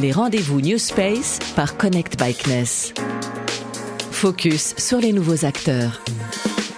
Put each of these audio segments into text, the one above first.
Les rendez-vous New Space par Connect Bikeness. Focus sur les nouveaux acteurs.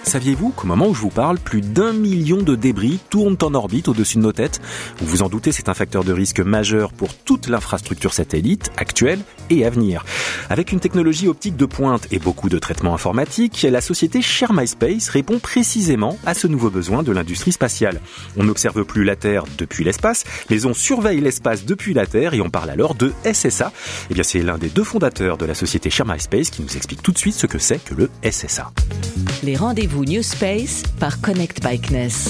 Saviez-vous qu'au moment où je vous parle, plus d'un million de débris tournent en orbite au-dessus de nos têtes Vous vous en doutez, c'est un facteur de risque majeur pour toute l'infrastructure satellite actuelle et à venir. Avec une technologie optique de pointe et beaucoup de traitements informatiques, la société Share My Space répond précisément à ce nouveau besoin de l'industrie spatiale. On n'observe plus la Terre depuis l'espace, mais on surveille l'espace depuis la Terre et on parle alors de SSA. Eh bien, c'est l'un des deux fondateurs de la société Share My Space qui nous explique tout de suite ce que c'est que le SSA. Les rendez-vous New Space par Connect Bikeness.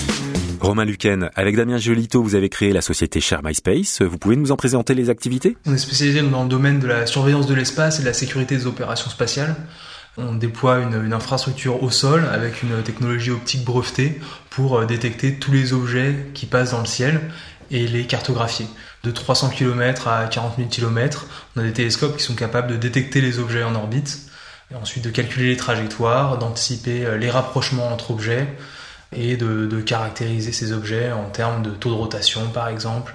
Romain Luquen, avec Damien Jolito, vous avez créé la société Share My Space. Vous pouvez nous en présenter les activités? On est spécialisé dans le domaine de la surveillance de l'espace et de la sécurité des opérations spatiales. On déploie une, une, infrastructure au sol avec une technologie optique brevetée pour euh, détecter tous les objets qui passent dans le ciel et les cartographier. De 300 km à 40 000 km, on a des télescopes qui sont capables de détecter les objets en orbite et ensuite de calculer les trajectoires, d'anticiper euh, les rapprochements entre objets et de, de, caractériser ces objets en termes de taux de rotation par exemple,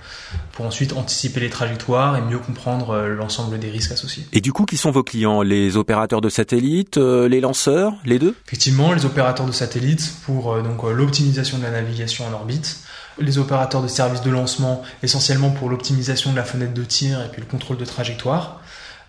pour ensuite anticiper les trajectoires et mieux comprendre euh, l'ensemble des risques associés. Et du coup, qui sont vos clients? Les opérateurs de satellites, euh, les lanceurs, les deux? Effectivement, les opérateurs de satellites pour donc l'optimisation de la navigation en orbite, les opérateurs de services de lancement essentiellement pour l'optimisation de la fenêtre de tir et puis le contrôle de trajectoire.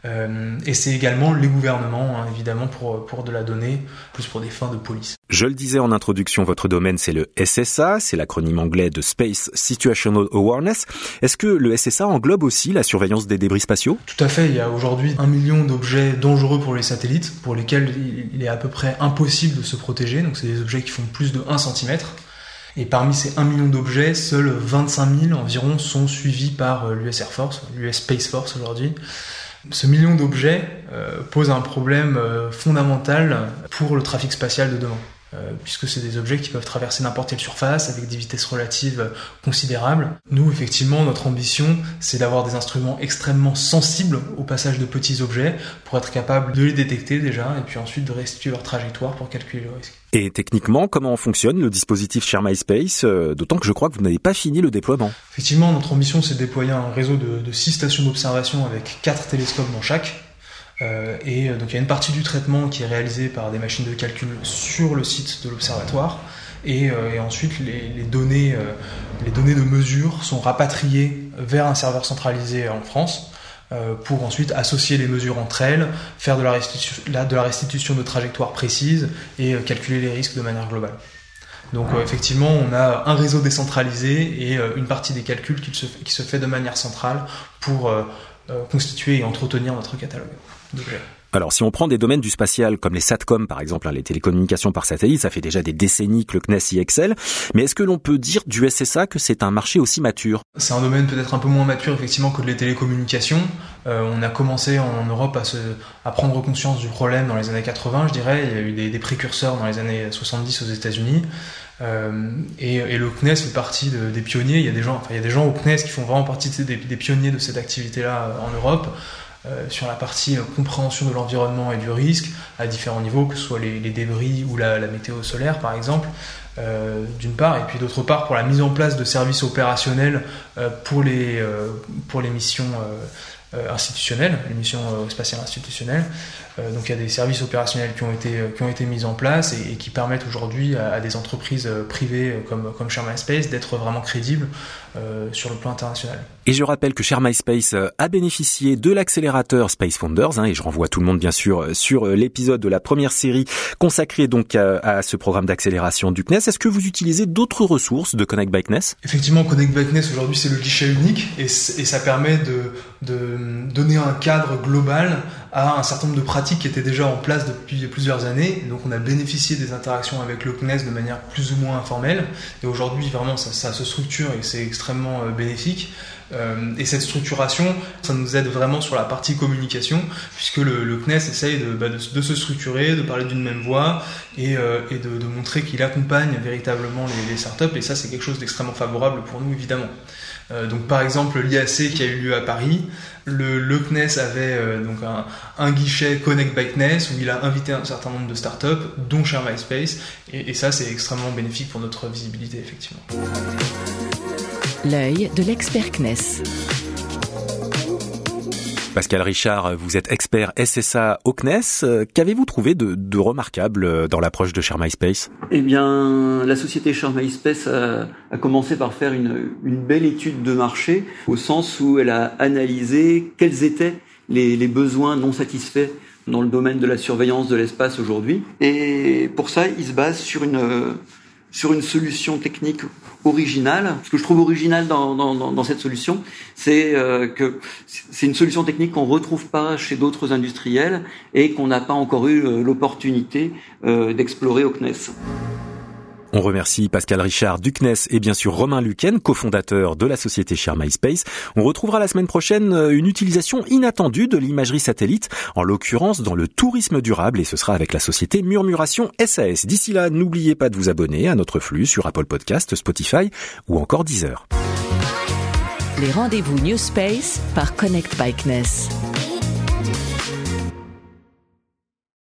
Euh, et c'est également les gouvernements, hein, évidemment, pour, pour de la donnée, plus pour des fins de police. Je le disais en introduction, votre domaine c'est le SSA, c'est l'acronyme anglais de Space Situational Awareness. Est-ce que le SSA englobe aussi la surveillance des débris spatiaux? Tout à fait, il y a aujourd'hui un million d'objets dangereux pour les satellites, pour lesquels il est à peu près impossible de se protéger, donc c'est des objets qui font plus de 1 cm. Et parmi ces 1 million d'objets, seuls 25 000 environ sont suivis par l'US Air Force, l'US Space Force aujourd'hui. Ce million d'objets euh, pose un problème euh, fondamental pour le trafic spatial de demain. Euh, puisque c'est des objets qui peuvent traverser n'importe quelle surface avec des vitesses relatives considérables. Nous, effectivement, notre ambition, c'est d'avoir des instruments extrêmement sensibles au passage de petits objets pour être capable de les détecter déjà et puis ensuite de restituer leur trajectoire pour calculer le risque. Et techniquement, comment fonctionne le dispositif Share My Space euh, D'autant que je crois que vous n'avez pas fini le déploiement. Effectivement, notre ambition, c'est de déployer un réseau de, de six stations d'observation avec quatre télescopes dans chaque. Euh, et donc il y a une partie du traitement qui est réalisée par des machines de calcul sur le site de l'observatoire. Et, euh, ensuite, les, données, euh, les données de mesure sont rapatriées vers un serveur centralisé en France euh, pour ensuite associer les mesures entre elles, faire de la, restitution, de la restitution de trajectoires précises et euh, calculer les risques de manière globale. Donc euh, effectivement, on a un réseau décentralisé et une partie des calculs qui se fait de manière centrale pour constituer et entretenir notre catalogue d'objets. Alors si on prend des domaines du spatial comme les SATCOM par exemple, hein, les télécommunications par satellite, ça fait déjà des décennies que le CNES y excelle, mais est-ce que l'on peut dire du SSA que c'est un marché aussi mature? C'est un domaine peut-être un peu moins mature effectivement que les télécommunications. Euh, on a commencé en Europe à, se, à prendre conscience du problème dans les années 80, je dirais. Il y a eu des, des précurseurs dans les années 70 aux États-Unis. Euh, et, le CNES fait partie de, des pionniers. Il y a des gens, enfin, il y a des gens au CNES qui font vraiment partie des, pionniers de cette activité-là en Europe. Euh, sur la partie euh, compréhension de l'environnement et du risque à différents niveaux, que ce soit les, débris ou la, météo solaire par exemple, euh, d'une part, et puis d'autre part pour la mise en place de services opérationnels euh, pour, les, euh, pour les missions institutionnelles, les missions spatiales institutionnelles. donc il y a des services opérationnels qui ont été, qui ont été mis en place et, et qui permettent aujourd'hui à, à, des entreprises privées comme, comme Sherman Space d'être vraiment crédibles sur le plan international. Et je rappelle que Share My Space a bénéficié de l'accélérateur Space Founders, hein, et je renvoie tout le monde bien sûr sur l'épisode de la première série consacrée donc à, à ce programme d'accélération du CNES. Est-ce que vous utilisez d'autres ressources de Connect by CNES Effectivement, Connect by CNES aujourd'hui c'est le guichet unique et, et ça permet de, de, donner un cadre global à un certain nombre de pratiques qui étaient déjà en place depuis plusieurs années. Donc on a bénéficié des interactions avec le CNES de manière plus ou moins informelle et aujourd'hui vraiment ça, se structure et c'est extrêmement bénéfique. Euh, et cette structuration, ça nous aide vraiment sur la partie communication, puisque le, CNES essaye de, bah, de, se structurer, de parler d'une même voix et, euh, de, montrer qu'il accompagne véritablement les, startups. Et ça, c'est quelque chose d'extrêmement favorable pour nous, évidemment. Euh, donc, par exemple, l'IAC qui a eu lieu à Paris, le, CNES avait euh, donc un, un, guichet Connect by CNES où il a invité un certain nombre de startups, dont Share MySpace, et, et ça, c'est extrêmement bénéfique pour notre visibilité, effectivement. L'œil de l'expert CNES. Pascal Richard, vous êtes expert SSA au CNES. Qu'avez-vous trouvé de, remarquable dans l'approche de Share MySpace Eh bien, la société Share MySpace a, commencé par faire une, une, belle étude de marché, au sens où elle a analysé quels étaient les, les besoins non satisfaits dans le domaine de la surveillance de l'espace aujourd'hui. Et pour ça, il se base sur une sur une solution technique originale. Ce que je trouve original dans, dans, dans cette solution, c'est euh, que c'est une solution technique qu'on retrouve pas chez d'autres industriels et qu'on n'a pas encore eu euh, l'opportunité euh, d'explorer au CNES. On remercie Pascal Richard Ducnes et bien sûr Romain Luquen, cofondateur de la société Share MySpace. On retrouvera la semaine prochaine euh, une utilisation inattendue de l'imagerie satellite, en l'occurrence dans le tourisme durable et ce sera avec la société Murmuration SAS. D'ici là, n'oubliez pas de vous abonner à notre flux sur Apple Podcast, Spotify ou encore Deezer. Les rendez-vous New Space par Connect by CNES.